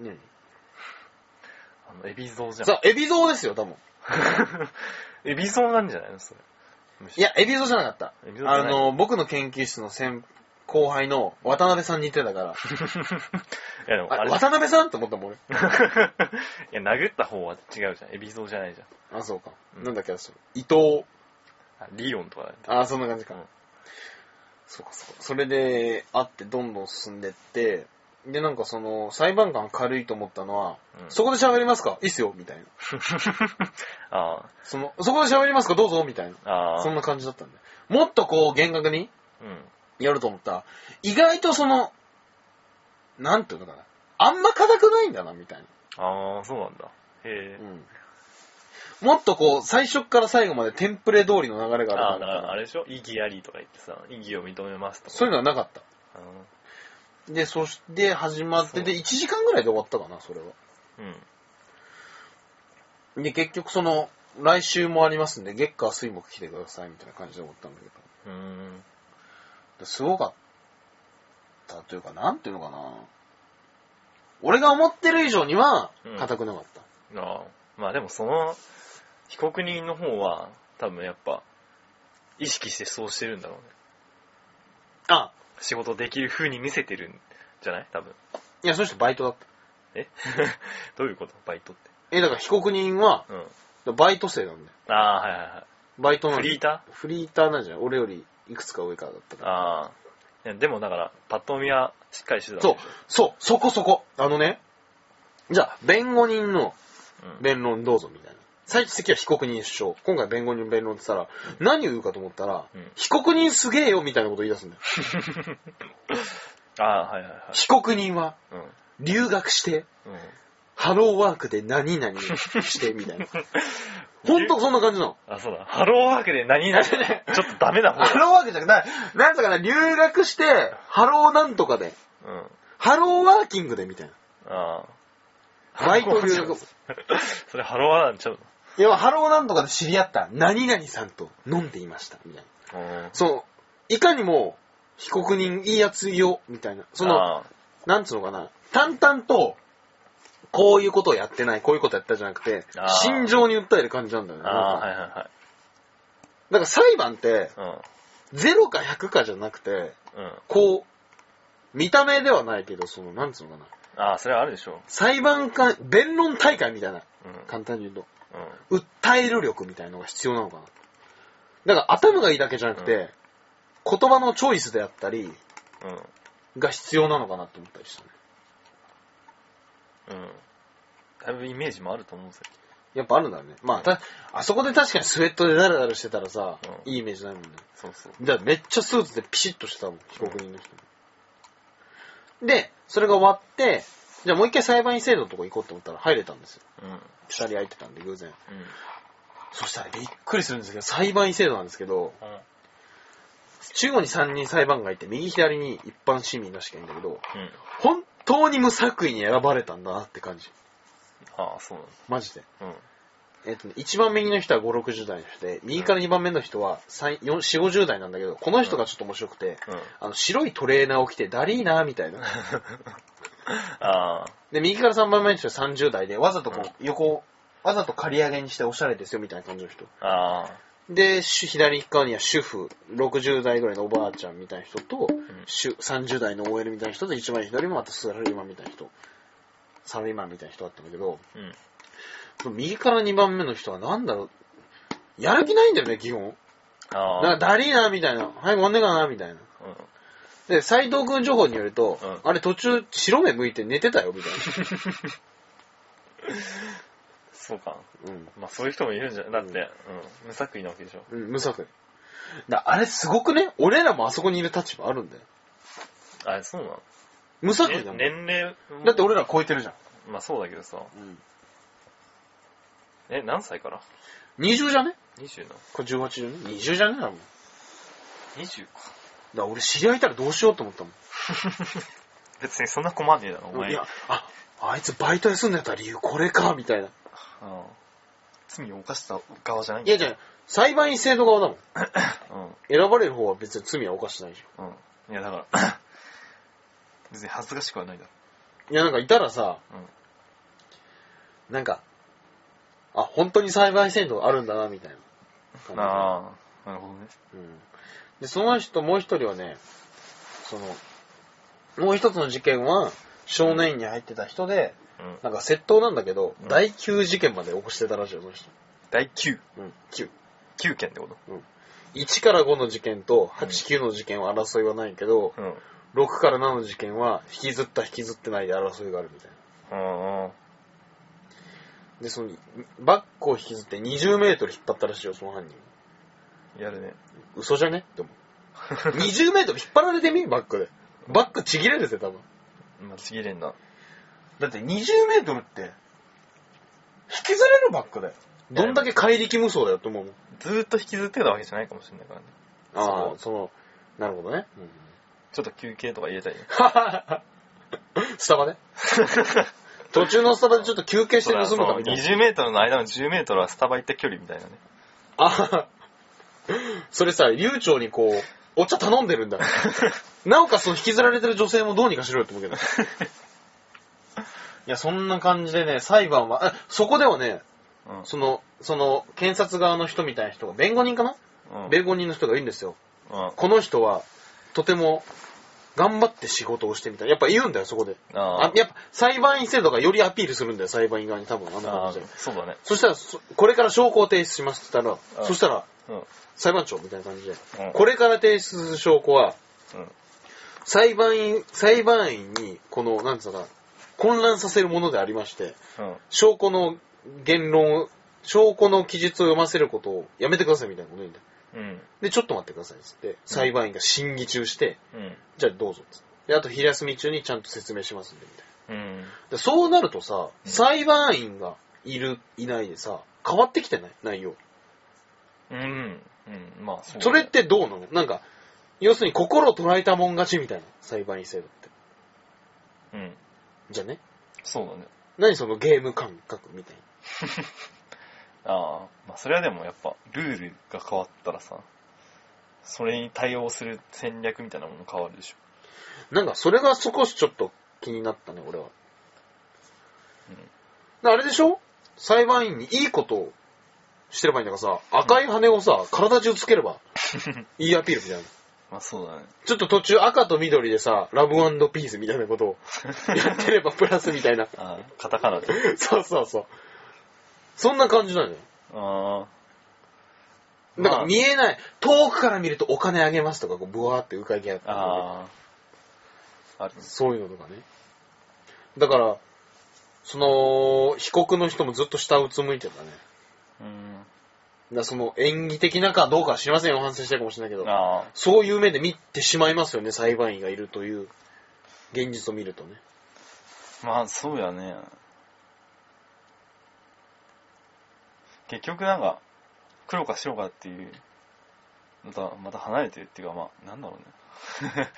何？あの、エビゾウじゃん。さあ、エビゾウですよ、多分。*laughs* エビゾウなんじゃないのそれ。むしろいや、エビゾウじゃなかったエビ。ゾウじゃないあの、僕の研究室の先後輩の渡辺さんに似てたから、*laughs* いやでも、ああれ。渡辺さんって思ったもん、*laughs* や、殴った方は違うじゃん。エビゾウじゃないじゃん。あ、そうか。うんなんだっけ、それ伊藤。あリオンとかだよあ、そんな感じか。うんそうか、そうか。それで、会ってどんどん進んでって、で、なんかその、裁判官軽いと思ったのは、うんそこで喋りますか？いいっすよ、みたいな。*laughs* あその、そこで喋りますか？どうぞ、みたいな。あ。ああ。そんな感じだったんで。もっとこう、厳格にうん。やると思ったら、意外とその、なんていうのかな。あんま硬くないんだな、みたいな。ああ、そうなんだ。へえ。うん。もっとこう、最初から最後までテンプレ通りの流れがああ、あるかだかららあれでしょ？意義ありとか言ってさ、意義を認めますとか。そういうのはなかった。あで、そして始まって、で、1時間ぐらいで終わったかな、それは。ーうん。で、結局その、来週もありますんで、月火水木来てください、みたいな感じで終わったんだけど。うーん。ですごかったというか、なんていうのかな。俺が思ってる以上にはうん、硬くなかった。ああ。まあでもその、被告人の方は、多分やっぱ、意識してそうしてるんだろうね。あ、仕事できる風に見せてるんじゃない？多分。いや、その人バイトだった。え？*laughs* どういうこと？バイトって。え、だから被告人は、うん。バイト生なんだよ。ああ、はいはいはい。バイトなんだよフリータフリーターなんじゃない？俺よりいくつか上からだったから。ああ。いや、でもだから、パッと見はしっかりしてたそうそう、そこそこ。あのね、じゃあ、弁護人の。弁論どうぞみたいな。最終的には被告人主張。今回弁護人弁論って言ったら、何を言うかと思ったら、うん被告人すげえよみたいなこと言い出すんだよ。*laughs* ああ、はいはいはい。被告人はうん。留学して、うん。ハローワークで何々してみたいな。*laughs* ほんとそんな感じなの。あ、そうだ。ハローワークで何々 *laughs* ちょっとダメな方ハローワークじゃなくて、なんとかな、留学して、ハローなんとかで、うん。ハローワーキングでみたいな。ああ。バイト留学。*laughs* それハローワーなんちゃういや、ハローなんとかで知り合った何々さんと飲んでいました、みたいな。そう、いかにも、被告人いいやつよ、みたいな。その、あなんつうのかな、淡々と、こういうことをやってない、こういうことやったじゃなくて心情に訴える感じなんだよね。あ、あはいはいはい。だから裁判って、うん。0か100かじゃなくて、うん。こう、見た目ではないけど、その、なんつうのかな。ああ、それはあるでしょ裁判官、弁論大会みたいな、う。うん。簡単に言うと。うん。訴える力みたいなのが必要なのかな。だから頭がいいだけじゃなくて、言葉のチョイスであったり、うん。が必要なのかなと思ったりしたね。うん。だいぶイメージもあると思うんですよ。やっぱあるんだね。まあ、た、あそこで確かにスウェットでダラダラしてたらさ、うんいいイメージないもんね。そうそう。だからめっちゃスーツでピシッとしてたもん、被告人の人も。で、それが終わって、じゃあもう一回裁判員制度のとこ行こうと思ったら入れたんですよ。うん。うん。二人空いてたんで、偶然。そしたらびっくりするんですけど、裁判員制度なんですけど、うん。中央に3人裁判官いて、右左に一般市民らしかいいんだけど、うん。本当に無作為に選ばれたんだなって感じ。ああ、そうなんだ。マジで。うん。えっとね、一番右の人は5、60代の人で、右から2番目の人は3 4 4、50代なんだけど、この人がちょっと面白くて、うん。あの、白いトレーナーを着て、ダリーナーみたいな。*laughs* ああ。で、右から3番目の人は30代で、わざとこう、横を、わざと刈り上げにしておしゃれですよみたいな感じの人。ああ。で、主左側には主婦、60代ぐらいのおばあちゃんみたいな人と、主30代の OL みたいな人と、一番左もまたサラリーマンみたいな人、サラリーマンみたいな人だったんだけど、うん。右から2番目の人はなんだろう、やる気ないんだよね、基本。あなんかだりーな、みたいな。はい、終わんねえかな、みたいな。うん。で、斎藤くん情報によると、うんあれ途中白目向いて寝てたよ、みたい *laughs* そうか。な。うん。まあそういう人もいるんじゃ、だって、うん。無作為なわけでしょ。うん、無作為。だあれすごくね？俺らもあそこにいる立場あるんだよ。あれ、そうなの？無作為だもん。ね年齢もだって俺ら超えてるじゃん。まあそうだけどさ。うん。え、何歳から？20じゃね ?20 なこれ18じゃね ?20 じゃね？だもん。だか ?20 か。ら俺知り合いいたらどうしようと思ったもん。*laughs* 別にそんな困んねえだろ、お前。いや、あ、あいつバイト休んでた理由これか、みたいな。うん。罪を犯した側じゃないんいやじゃあ裁判員制度側だもん。うん。選ばれる方は別に罪は犯してないじうん。いや、だから、*coughs* 別に恥ずかしくはないだろ。ゃん。いやなんかいたらさ、なんか、あ、本当に裁判員制度があるんだな、みたいな感じで。ああ、なるほどね。うん。で、その人、もう一人はね、その、もう一つの事件は、少年院に入ってた人で、うん。なんか窃盗なんだけど、うん第9事件まで起こしてたらしいよ、その人。第9、うん、9。9件ってこと？1から5の事件と8、9の事件は争いはないけど、うん。6から7の事件は引きずった引きずってないで争いがあるみたいな。うんうん。で、その、バッグを引きずって20メートル引っ張ったらしいよ、その犯人。やるね。嘘じゃね？って思う。*laughs* 20メートル引っ張られてみ？バッグで。バッグちぎれるぜ、多分。まあ、ちぎれんな。だって20メートルって、引きずれるバッグだよ。どんだけ怪力無双だよって思うもん。ずーっと引きずってたわけじゃないかもしれないからね。ああ、その、なるほどね。ちょっと休憩とか入れたいよ。*laughs* スタバね。*laughs* 途中のスタバでちょっと休憩して盗むかみたいな。20メートルの間の10メートルはスタバ行った距離みたいなね。あそれさ、流暢にこう、お茶頼んでるんだ。*laughs* なおかつその引きずられてる女性もどうにかしろよって思うけど。いや、そんな感じでね、裁判は、あそこではね、うん。その、その、検察側の人みたいな人が、弁護人かな、うん。弁護人の人がいるんですよ。うん。この人は、とても、頑張って仕事をしてみたい。やっぱ言うんだよ、そこで。ああやっぱ、裁判員制度がよりアピールするんだよ、裁判員側に多分、あんなあ感じで。そうだね。そしたらそ、これから証拠を提出しますって言ったら、うんそしたら、うん。裁判長みたいな感じで、うんこれから提出する証拠は、うん。裁判員、裁判員に、この、なんつうのかな、混乱させるものでありまして、うん。証拠の言論を、証拠の記述を読ませることをやめてくださいみたいなこと言うんだよ。うん。で、ちょっと待ってくださいっつって、裁判員が審議中して、うん。じゃあどうぞっつって。で、あと昼休み中にちゃんと説明しますんで、みたいな。うん。でそうなるとさ、裁判員がいる、いないでさ、変わってきてない？内容。うん。うん。まあ、そそれってどうなの？なんか、要するに心を捉えたもん勝ちみたいな、裁判員制度って。うん。じゃあね？そうだね。何そのゲーム感覚みたいな。*laughs* ああ。まあ、それはでもやっぱ、ルールが変わったらさ、それに対応する戦略みたいなもの変わるでしょ。なんか、それが少しちょっと気になったね、俺は。うんであれでしょ？裁判員にいいことをしてればいいんだからさ、赤い羽をさ、体中つければ、いいアピールみたいな。*laughs* まあ、そうだね。ちょっと途中赤と緑でさ、ラブピースみたいなことを *laughs* やってればプラスみたいな。ああ、カタカナで。そうそうそう。そんな感じなのよ。ああ。だから見えない。遠くから見るとお金あげますとか、こう、ブワーって浮かび上がってるああ。あるね。そういうのとかね。だから、その、被告の人もずっと下うつむいてたね。うん。だその演技的なかどうかは知りませんよ、反省してるかもしれないけど。あそういう目で見てしまいますよね、裁判員がいるという現実を見るとね。あ。まあ、そうやね。結局なんか、黒か白かっていう、また、また離れてるっていうか、まあ、なんだろうね。だか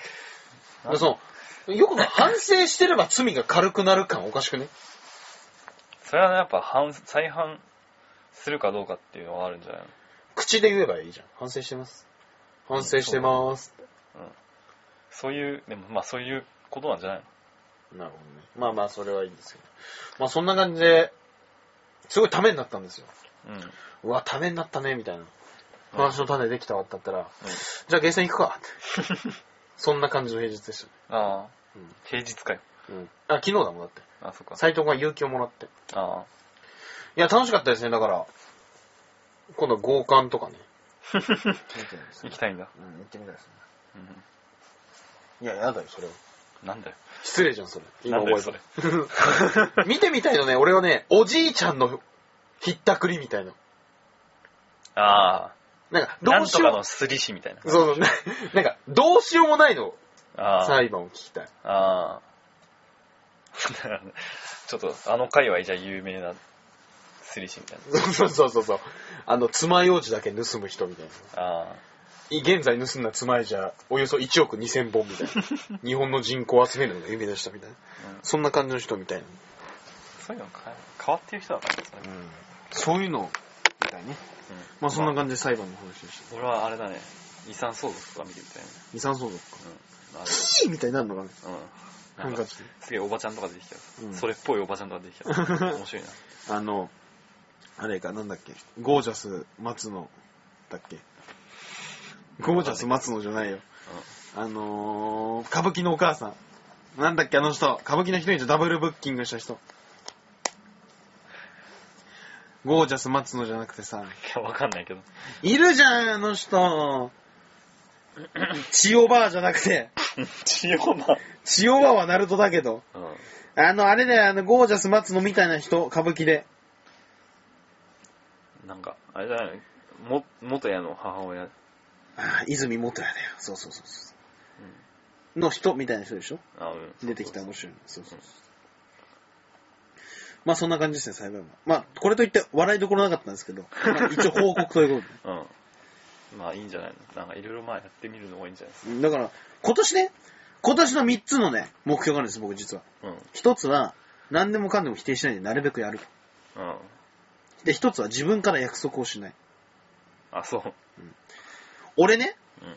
らその、よく反省してれば罪が軽くなる感おかしくね。それはね、やっぱ反、再犯するかどうかっていうのはあるんじゃないの？口で言えばいいじゃん。反省してます。反省してます。そういう、でもまあそういうことなんじゃないの？なるほどね。まあまあ、それはいいんですけど。まあそんな感じで、すごいためになったんですよ。うん。うわ、ためになったね、みたいな。話の種できたわってなったら、じゃあゲーセン行くかって。*laughs* そんな感じの平日でしたね。ああ。うん平日かよ。うん。あ、昨日だもんだって。あ、そっか。斎藤が勇気をもらって。あいや、楽しかったですね、だから。今度は強姦とかね。あ。*laughs* 行きたいんだ。うん、行ってみたいですね。うんいや、やだよ、それは。なんだよ。失礼じゃん、それ。今なんだよ覚えた。*laughs* *laughs* 見てみたいのね、俺はね、おじいちゃんのひったくりみたいな。ああ。なんか、なんとどうしよう。かのすりしみたいな。そうそう、ななんか、どうしようもないの、ああ。裁判を聞きたい。ああ。ちょっと、あの界隈じゃ有名なすりしみたいそうそうそうそう。あの、爪楊枝だけ盗む人みたいな。な。ああ。現在盗んだ爪楊枝、およそ1億2000本みたいな。*laughs* 日本の人口を集めるのが夢でしたみたいな。うんそんな感じの人みたいな。そういうの変え変わってる人だからねそれそういうのみたいね。うんまあそんな感じで裁判の話でした。俺はあれだね、遺産相続とか見てみたいね。遺産相続か。うん。あれいいみたいになるのかね。うん。ハなんかすげえおばちゃんとか出てきたよ、うんそれっぽいおばちゃんとか出てきたよ *laughs* 面白いな。あの、あれか、なんだっけ？ゴージャス松野だっけ？ゴージャス松野じゃないよ。あのー、歌舞伎のお母さん。なんだっけ、あの人。歌舞伎の人にダブルブッキングした人。ゴージャス松野じゃなくてさ。いや、わかんないけど。いるじゃん、あの人。千代バーじゃなくて。*laughs* 千代馬。千代バーはナルトだけど。うん。あの、あれだよ、あの、ゴージャス松野みたいな人、歌舞伎で。なんか、あれじゃないのも、元屋の母親。ああ、泉元也だよ。そうそうそうそう。の人みたいな人でしょ？あ、うん。出てきた面白いの。そうそうそう。まあそんな感じですね、裁判は。まあ、これといって笑いどころなかったんですけど、まあ、一応報告ということで。うん。まあいいんじゃないの？なんかいろいろまあやってみるのがいいんじゃないですか。だから、今年ね、今年の3つのね、目標があるんです、僕実は。うん。一つは、何でもかんでも否定しないでなるべくやる。うん。で、一つは自分から約束をしない。あ、そう。俺ね、うん。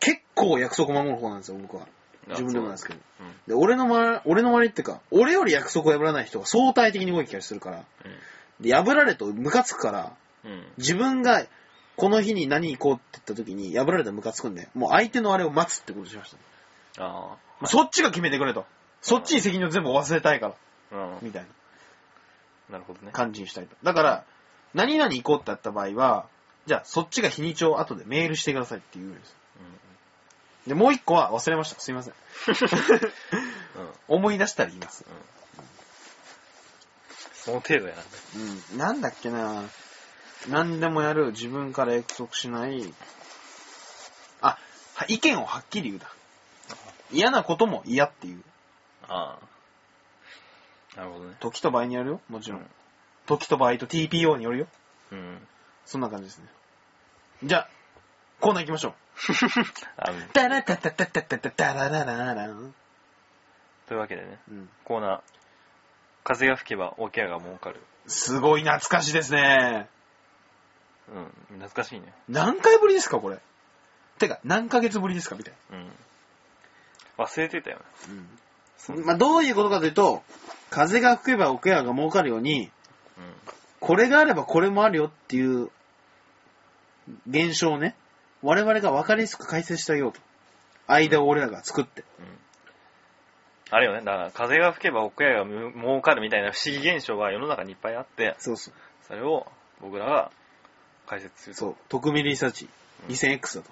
結構約束守る方なんですよ、僕は。あ自分でもなんですけど。そううん。で、俺の周り、俺の周りってか、俺より約束を破らない人が相対的に多い気がするから。で、破られるとムカつくから、うん。うん。自分がこの日に何行こうって言った時に破られたらムカつくんで、もう相手のあれを待つってことにしました。あそっちが決めてくれと。そっちに責任を全部忘れたいから、あ。うん。みたいななるほどね。感じにしたいと。だから、何々行こうってなった場合は、じゃあそっちが日にちを後でメールしてくださいって言うんです。で、もう一個は忘れました。すいません。うん。うん。思い出したら言います。その程度やな。うん。なんだっけな何でもやる、自分から約束しない。あ、は意見をはっきり言うだ。嫌なことも嫌っていう。ああ。なるほどね。時と場合によるよ。もちろん。うん時と場合と TPO によるよ。うん。そんな感じですね。じゃあ、コーナー行きましょう。*laughs* あうんタラタタタタタタタララララン。というわけでね、うん。コーナー、風が吹けば桶屋が儲かる。すごい懐かしいですね。うん。懐かしいね。何回ぶりですか、これ？てか、何ヶ月ぶりですか、みたいうん。忘れてたよね。な。うん。まあ、どういうことかというと、風が吹けば桶屋が儲かるように、これがあればこれもあるよっていう現象をね、我々が分かりやすく解説してあげようと。間を俺らが作って。うん。うん。あれよね、だから風が吹けば桶屋がむ儲かるみたいな不思議現象が世の中にいっぱいあって、そうそう。それを僕らが解説すると。そう。特命リサーチうん 2000X だと。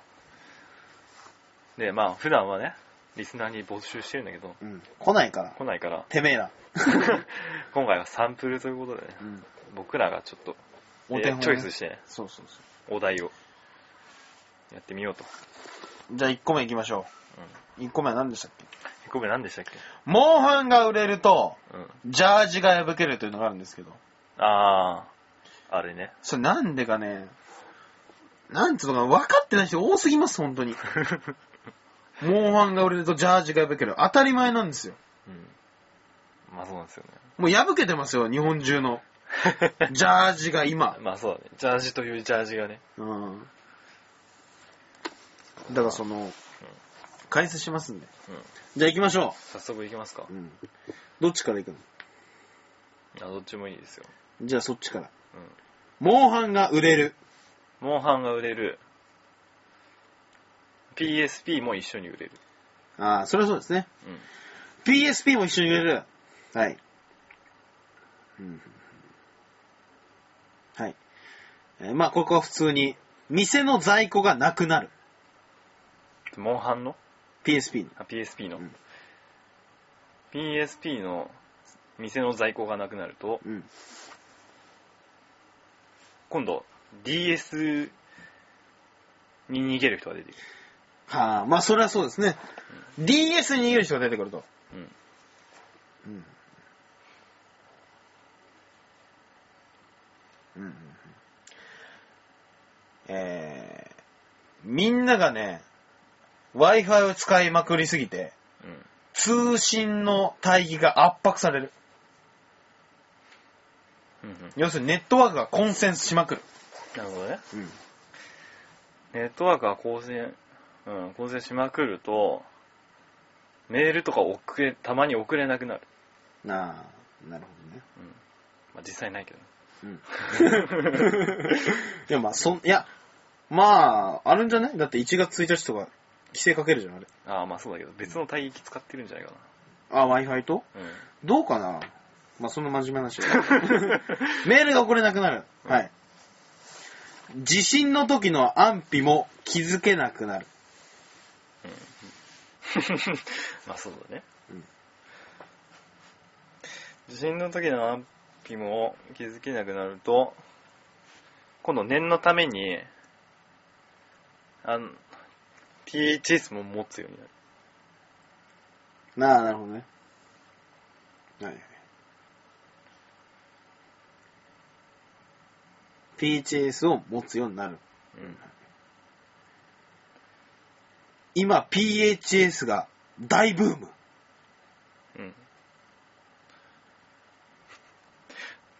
で、まあ普段はね、リスナーに募集してるんだけど、うん。来ないから。来ないから、てめえら。*laughs* 今回はサンプルということでね、うん。僕らがちょっと、お手本、ね、チョイスしてね、そうそうそお題をやってみようと。う。じゃあ1個目行きましょうん。う。1個目は何でしたっけ？1個目何でしたっけ？モンハンが売れると、うん。ジャージが破けるというのがあるんですけど。あー、あれね。それなんでかね、なんつうのかな、分かってない人多すぎます、本当に。*laughs* モンハンが売れるとジャージが破ける。当たり前なんですよ。うん。まあそうなんですよね。もう破けてますよ、日本中の。*laughs* ジャージが今。まあそうだね。ジャージというジャージがね。うん。だからその、解説しますんで。うん。じゃあ行きましょ早速行きますかう。。うん。どっちから行くの？あ、どっちもいいですよ。じゃあそっちから。うん。モンハンが売れる。モンハンが売れる。PSP も一緒に売れる。ああ、それはそうですね。うん。PSP も一緒に売れる。はい。うんはい。えーまあ、ここは普通に、店の在庫がなくなる。モンハンの？PSP の。あ ?PSP の、うん ?PSP の店の在庫がなくなると、うん。今度 DS に逃げる人が出てくる。はあ、まあ、それはそうですね。DS に逃げる人が出てくると。うん。うん。うんうんうん。えー、みんながね、Wi-Fi を使いまくりすぎて、うん。通信の帯域が圧迫される。うんうん。要するにネットワークが混戦しまくる。なるほどね。うん。ネットワークが構成、うん、構成しまくると、メールとか送れ、たまに送れなくなる。なあ、なるほどね。うん。まあ実際ないけどね。うん。*laughs* いや、まあ、そん、いや、まあ、あるんじゃない？だって1月1日とか、規制かけるじゃん、あれ。ああ、まあそうだけど、別の帯域使ってるんじゃないかあ、Wi-Fi と？な。うん。どうかな？まあ、そんな真面目な話は *laughs* メールが送れなくなる。うんはい。地震の時の安否も気づけなくなる。*laughs* まあそうだね。うん地震の時の安否も気づけなくなると、今度念のために、あの、PHS も持つようになる。なあ、なるほどね。はいはい。PHS を持つようになる。うん。今、PHS が大ブーム。うん。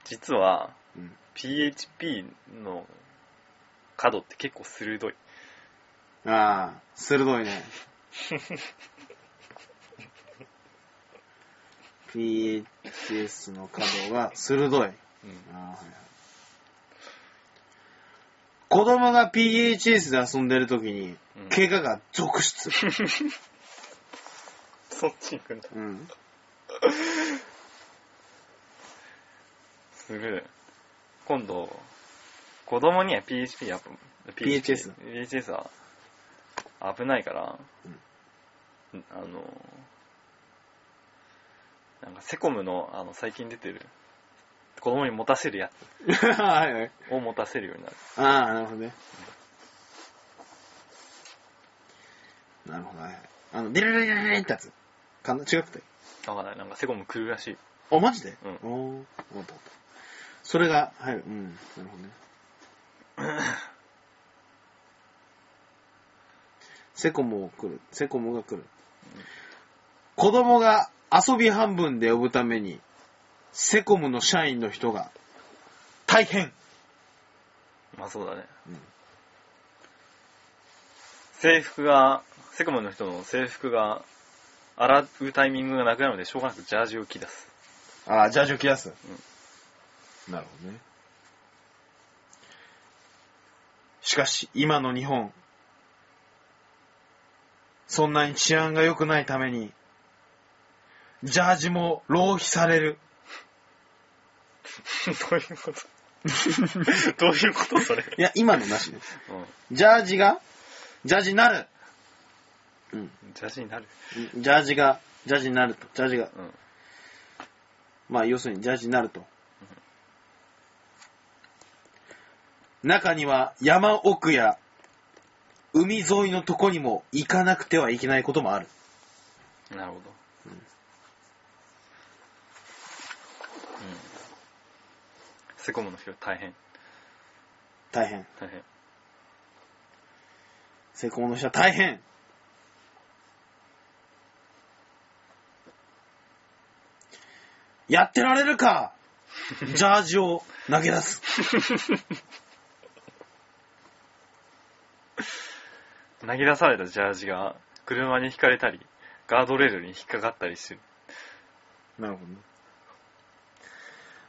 実は、うん。PHP の角って結構鋭い。ああ、鋭いね。*laughs* PHS の角が鋭い。うん。あーはいはい子供が PHS で遊んでる時にうん、怪我が続出。*laughs* そっち行くんだ。うん。する。今度、子供には PHP やっぱ PHS PHS は危ないから、あの、なんかセコムのあの最近出てる子供に持たせるや *laughs* はいはい。つを持たせるようになる。ああ、なるほどね。なるほどね。あの、デレレレレレってやつ。かな違くて。わかんない。なんかセコム来るらしい。あ、マジでうんおー、わかったわかった。それが入る。うん、なるほどね。セコムを来る。セコムが来る。子供が遊び半分で呼ぶために、セコムの社員の人が、大変。まあそうだね。うん制服が、セコムの人の制服が洗うタイミングがなくなるのでしょうがなくジャージを着出す。ああ、ジャージを着出す。なるほどね。しかし、今の日本、そんなに治安が良くないために、ジャージも浪費される。*laughs* どういうこと？*laughs* どういうことそれ？いや、今のなしね。うジャージが、ジャージになる。うん。ん。ジャージになる。ジャージが、ジャージになると。ジャージが、うん。まあ、要するにジャージになると。中には山奥や海沿いのとこにも行かなくてはいけないこともある。なるほど。うんうん。セコムの人大変。大変。大変。成功の人は大変。やってられるか？ジャージを投げ出す。*laughs* 投げ出されたジャージが車にひかれたり、ガードレールに引っかかったりしてる。なるほどね。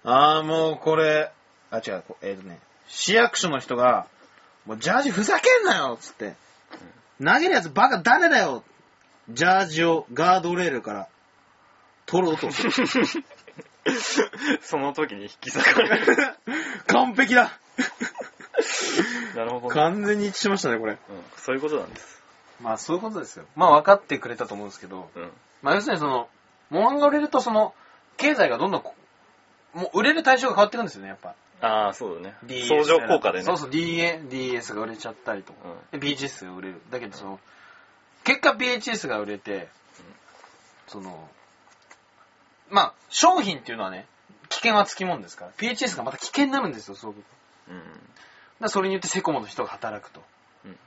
あーもうこれ、あ、違う、こえっ、とね、市役所の人が、もうジャージふざけんなよつって。投げるやつバカ誰だよジャージをガードレールから取ろうとする。*laughs* *laughs* その時に引き裂かれる。完璧だなるほどね。完全に一致しましたね、これ。うん、そういうことなんです。まあそういうことですよ。まあ分かってくれたと思うんですけど、うん。まあ要するにその、モンが売れるとその、経済がどんどんこ、もう売れる対象が変わってくるんですよね、やっぱ。ああ、そうだね。DS 相乗効果でね。そうそう、DA、DS が売れちゃったりとか、うで PHS が売れる。だけどその、結果 PHS が売れて、その、まあ、商品っていうのはね、危険はつきもんですから、PHS がまた危険になるんですよ、すごく。だかうん。らそれによってセコモの人が働くと。うんね、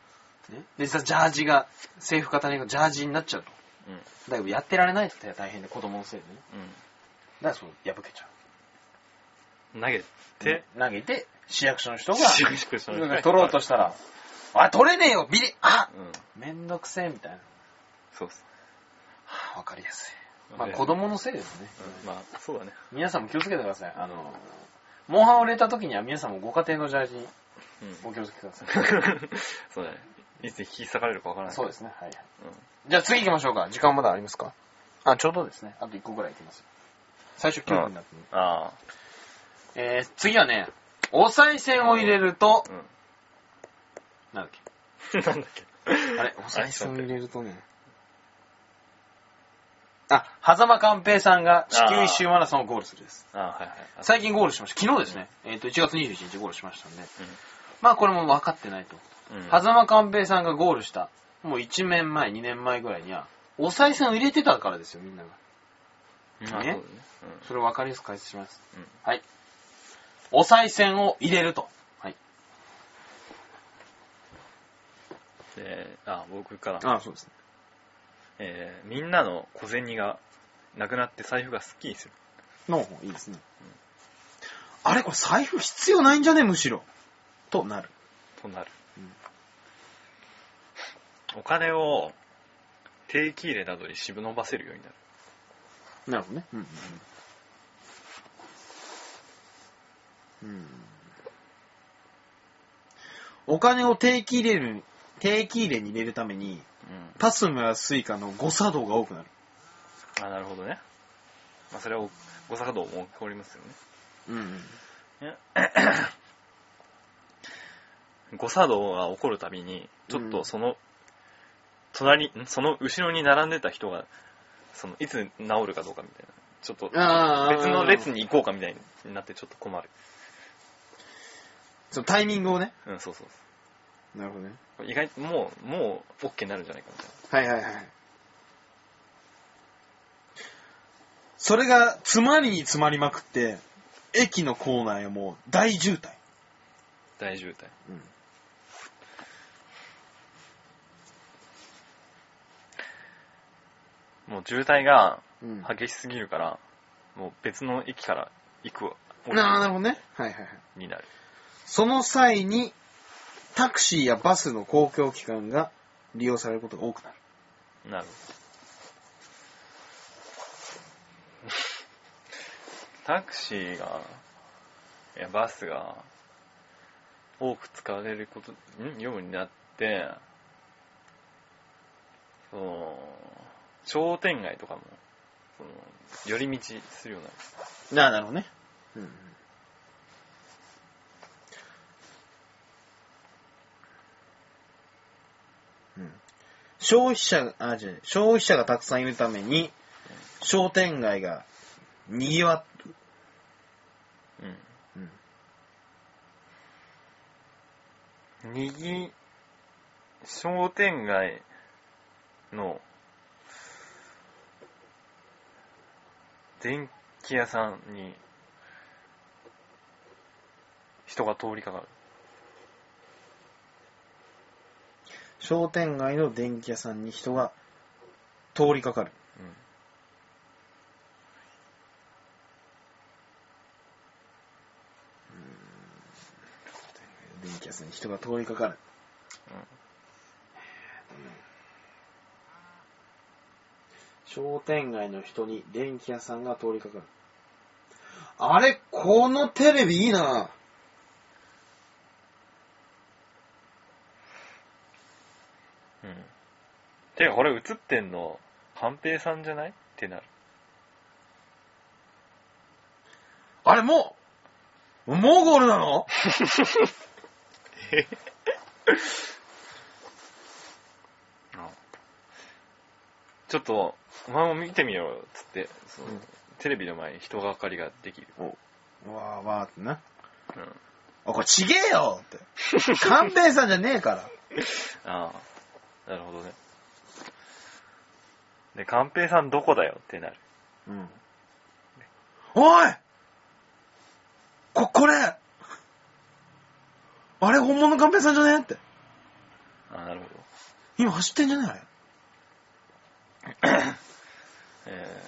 で、実はジャージが、政府方にジャージになっちゃうと。うん。だけどやってられないと大変で、子供のせいでね。うだからそう、破けちゃう。ん。投げて、投げて、市役所の人が、シクシクしなんか取ろうとしたら、あ、取れねえよビリあうん。めんどくせえみたいな。そうっす。はあわかりやすい。まあで子供のせいですね。うんまあ、そうだね。皆さんも気をつけてください。あの、モンハンを入れた時には皆さんもご家庭のジャージにうん。お気をつけください。*laughs* そうだね。いつ引き裂かれるかわからない。そうですね。はい。うん。じゃあ次行きましょうか。時間まだありますか？あ、ちょうどですね。あと1個ぐらい行きます。最初9分になってるあえー、次はね、お賽銭を入れるとあ。、うん。なんだっ *laughs* なんだっけ？けあれ、お賽銭を入れるとね、あ、狭間寛平さんが地球一周マラソンをゴールするです。ああ、はいはい。最近ゴールしました。昨日ですね。えっ、と、1月21日ゴールしましたんで。まあこれも分かってないと。うん。うん。狭間寛平さんがゴールした、もう1年前、2年前ぐらいには、お賽銭を入れてたからですよ、みんなが。うんあそうだね。それを分かりやすく解説します。うん。うん。はい。お賽銭を入れると。はい。で、あ、僕から。あそうですね。えー、みんなの小銭がなくなって財布がスッキリする。のいいですね。あれこれ財布必要ないんじゃねむしろ。となる。となる。お金を定期入れなどに忍ばせるようになる。なるほどね。うんうんうん。うん。お金を定期入れる、定期入れに入れるために、うん。パスモやスイカの誤作動が多くなる。あ、なるほどね。まあ、それは誤作動も起こりますよね。うんうん。誤作動が起こるたびに、ちょっとその、隣、ん？その後ろに並んでた人が、その、いつ治るかどうかみたいな。ちょっと、あー別の列に行こうかみたいになってちょっと困る。そのタイミングをね。うん、そうそうなるほどね。意外ともう、もう、OK になるんじゃないかみたいな。はいはいはい。それが詰まりに詰まりまくって、駅の構内はもう大渋滞。大渋滞。うん。もう渋滞がうん。激しすぎるから、もう別の駅から行くわ。あーなるほどね。はいはいはい。になる。その際に、タクシーやバスの公共機関が利用されることが多くなる。なるほど。*laughs* タクシーが、いや、バスが、多く使われること、ん？ようになって、その、商店街とかも、その、寄り道するようになる。ななるほどね。うん。うん。消費者、あ、じゃ消費者がたくさんいるために、商店街が賑わってる。うん。うん。にぎ、商店街の電気屋さんに人が通りかかる。商店街の電気屋さんに人が通りかかる。うん。電気屋さんに人が通りかかる。うん商店街の人に電気屋さんが通りかかる。あれ、このテレビいいなうん。てか、これ映ってんの、寛平さんじゃない？ってなる。あれもう、もうゴールなの？*laughs* ちょっと、お前も見てみよう、つって、そのうんテレビの前に人がかりができる。うわーわーってな。うん。あ、これちげえよって。寛平さんじゃねえから。*laughs* ああ、なるほどね。で、寛平さんどこだよってなる。うん。おいこ、これあれ本物の寛平さんじゃねえって。ああ、なるほど。今走ってんじゃねえあれ。*coughs* え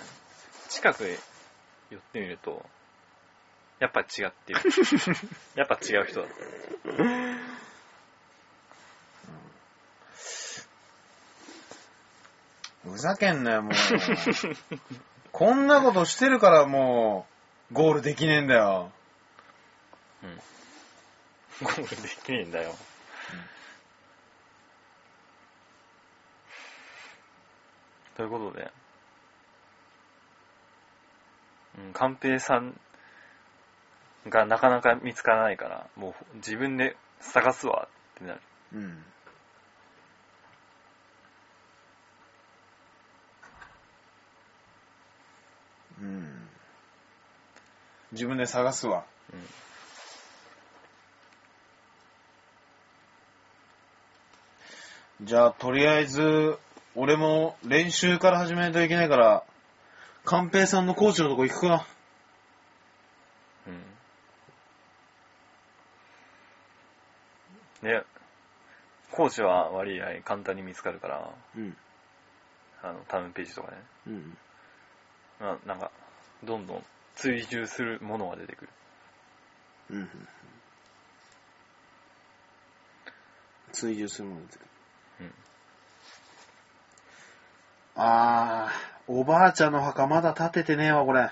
ー、近くへ寄ってみると、やっぱ違ってる。*laughs* やっぱ違う人だった。ふざけんなよ、もう。こんなことしてるからもう、ゴールできねえんだよ。うん。ゴールできねえんだよ。ということで、うん、寛平さんがなかなか見つからないから、もう自分で探すわってなる。うん。うん。自分で探すわ。うん。じゃあ、とりあえず、俺も練習から始めないといけないから、寛平さんのコーチのとこ行くか。うん。で、コーチは割合簡単に見つかるから、うん。あの、タウンページとかね。うん。まあ、なんか、どんどん追従するものが出てくる。うん。追従するもの出てくる。うん。あー、おばあちゃんの墓まだ建ててねえわ、これ。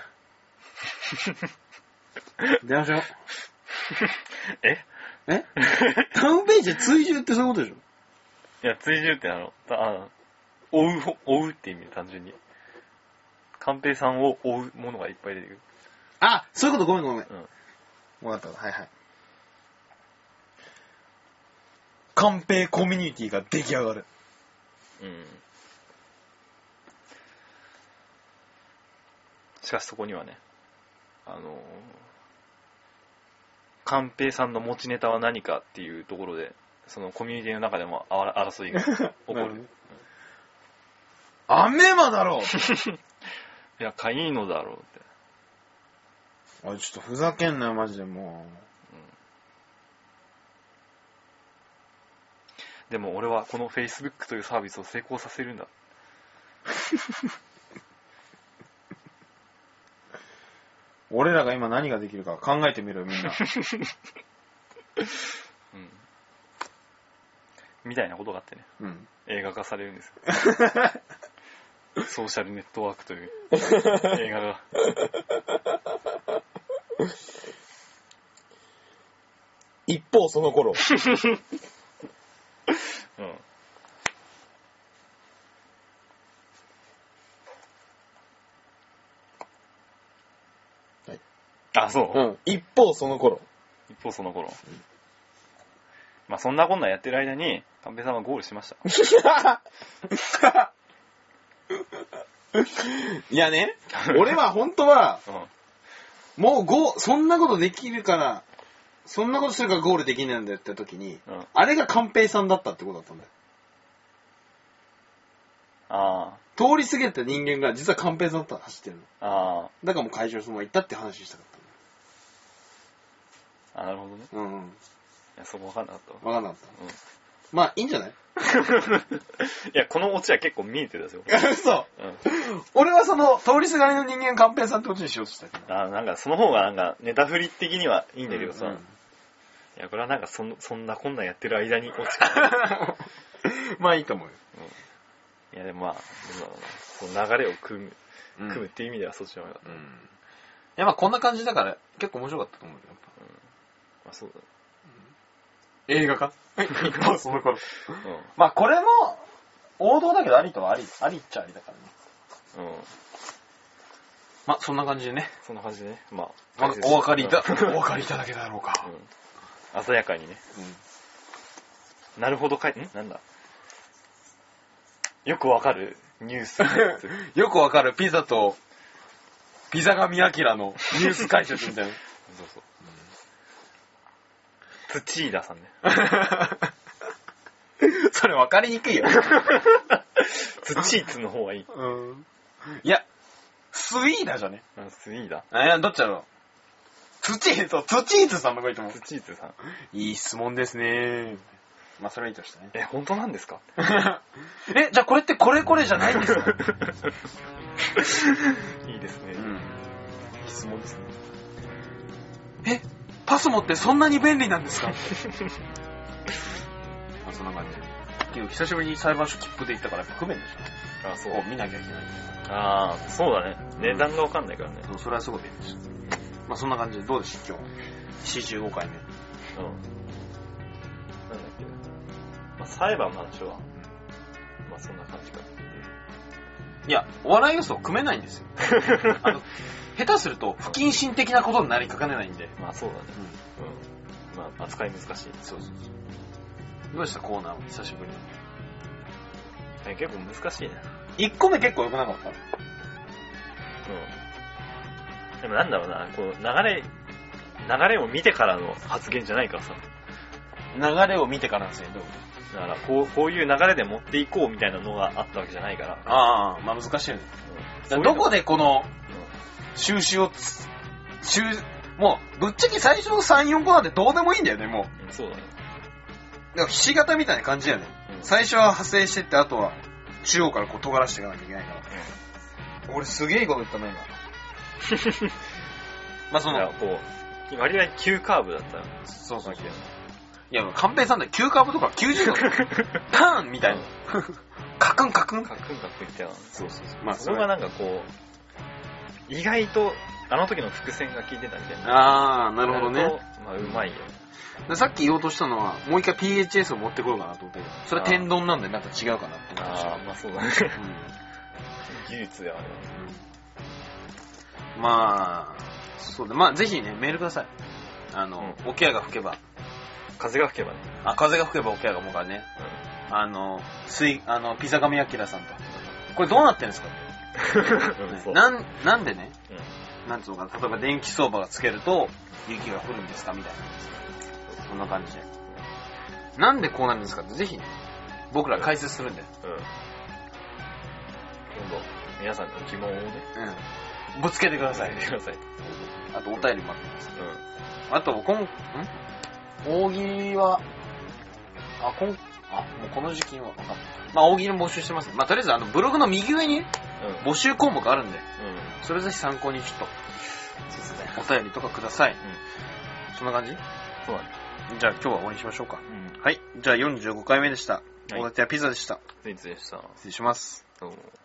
*laughs* 電話しよえう。え？タウンページで追従ってそういうことでしょ？いや、追従ってあの、たあの追うほ、追うって意味で単純に。寛平さんを追うものがいっぱい出てくる。あ、そういうことごめんごめん。うん。わかった。はいはい。カンペイコミュニティが出来上がる。うん。しかしそこにはね、あのー、寛平さんの持ちネタは何かっていうところで、そのコミュニティの中でもあわ争いが起こ *laughs* なるほる。アメマだろ *laughs* いや、かいいのだろうって。おい、ちょっとふざけんなよ、マジでもでも俺はこの Facebook というサービスを成功させるんだ。う。*laughs* 俺らが今何ができるか考えてみろよ、みんな。*laughs* うん。みたいなことがあってね、うん。映画化されるんですよ。*laughs* ソーシャルネットワークという映画が。一方、その頃。うん。はいあ、そう。うん。一方、その頃。一方その頃。まあそんなこんなやってる間に、カンペさんはゴールしました。*laughs* *laughs* いやね、*laughs* 俺は本当は、うん。もうゴー、そんなことできるから、そんなことするからゴールできないんだよって時に、うん。あれが寛平さんだったってことだったんだよ。あ通り過ぎた人間が実は寛平さんだったら走ってるの。あ、あだからもう会場そのまま行ったって話したかっあ、あなるほどね。うんうん。いや、そこわかんなかったわ。わかんなかった。うん。まあ、いいんじゃない？いや、このオチは結構見えてたですよ。嘘うん。俺はその、通りすがりの人間寛平さんってことにしようとしたけど。あなんかその方がなんかネタ振り的にはいいんだけどさ、うんいや、これはなんかそんそんなこんなんやってる間に落ちまあいいと思うよ。いや、でもまあ、その流れを組む、うん組むっていう意味ではそっちの方が、うん。いや、まあこんな感じだから結構面白かったと思うよ。やっぱまあそう映画か一方その頃。だ。うん。まあこれも、王道だけどありとはあり、ありっちゃありだからね。うん。まあ、そんな感じでね。そんな感じでね。まあ、まあお分かりいた、うんお分かりいただけただろうか。うん。鮮やかにね。なるほどかい、ん？なんだ？よくわかるニュース。*laughs* よくわかるピザと、ピザ神明のニュース解説みたいな。*laughs* そうそう。プチーダさんね。*laughs* それ分かりにくいよ。プチーツの方がいい。うん。いや、スイーダじゃね。あスイーダ。あ、いや、どっちだろう。ツチーズ、ツチーズさんの方がいいと思うプ。チーツさん。いい質問ですね。まあ、それはいいとしてね。え、本当なんですか？*laughs* え、じゃあこれってこれこれじゃないんですか？*laughs* いいですね。うん。質問ですね。え、パスモってそんなに便利なんですか？ま *laughs* あ、そんな感じ。久しぶりに裁判所切符で行ったから不便でしょ。あ、そうこう。見なきゃいけない。ああ、そうだね。値段がわかんないからね。そう、それはすごい便利でした。まあ、そんな感じで、どうでした今日。45回目。うん。なんだっけ。まあ、裁判の話は、まあそんな感じか。いや、お笑い予想組めないんですよ。*laughs* あの、下手すると不謹慎的なことになりかかねないんで。まあそうだね。うん。まあ扱い難しい。そうそうそう。どうでしたコーナーは久しぶりに。え結構難しいね。1個目結構良くなかった？うん。でもなんだろうな、こう、流れ、流れを見てからの発言じゃないからさ。流れを見てからですね、どう？だから、こう、こういう流れで持っていこうみたいなのがあったわけじゃないから。ああ、まあ難しいよね。うんどこでこのう収集をつ、収、もう、ぶっちゃけ最初の3、4個なんてどうでもいいんだよね、もう。ん、うんそうだね。だからひし形みたいな感じだよね。うん最初は派生してって、あとは中央からこう尖らしていかなきゃいけないから。俺すげえいいこと言ったな、今。*laughs* まあその、こう、割合急カーブだったら。そうそうそう。いや、カンペイさんだよ、急カーブとか90度。*laughs* パーンみたいな。カクンカクン。カクンカクン言ってたの。そうそうそう。まあそれがなんかこう、意外と、あの時の伏線が効いてたみたいな。ああ、なるほどね。まあ、うまいよ。でさっき言おうとしたのは、もう一回 PHS を持ってこようかなと思ったけど、それは天丼なんでなんか違うかなって思いましたああ、まあそうだね。う技術ではある。んまあ、そうだ、まあぜひね、メールください。あの、オケアが吹けば、風が吹けばね。あ、風が吹けばオケアがもうからね、あの、水、あの、ピザ神アキラさんと。これどうなってるんですか？*laughs* なん、なんでね、うんなんつうのかな、例えば電気相場がつけると、雪が降るんですかみたいな。そんな感じで。なんでこうなるんですかって、ぜひね、僕ら解説するんで。うん。今度、皆さんの疑問をね、うん。ぶつけてください伝え。てください。あと、お便り待ってます。うん。あと、こん、ん？大喜利は、あ、こん、あ、もうこの時期は。まあ、大喜利も募集してます。まあ、とりあえず、あの、ブログの右上に。募集項目あるんで、うん。それぜひ参考にちょっと。お便りとかください。そんな感じ？そうだね。じゃあ、今日は終わりにしましょうか。うん。はい。じゃあ、45回目でした。はい大館はピザでした。ついついでした。失礼します。どうも。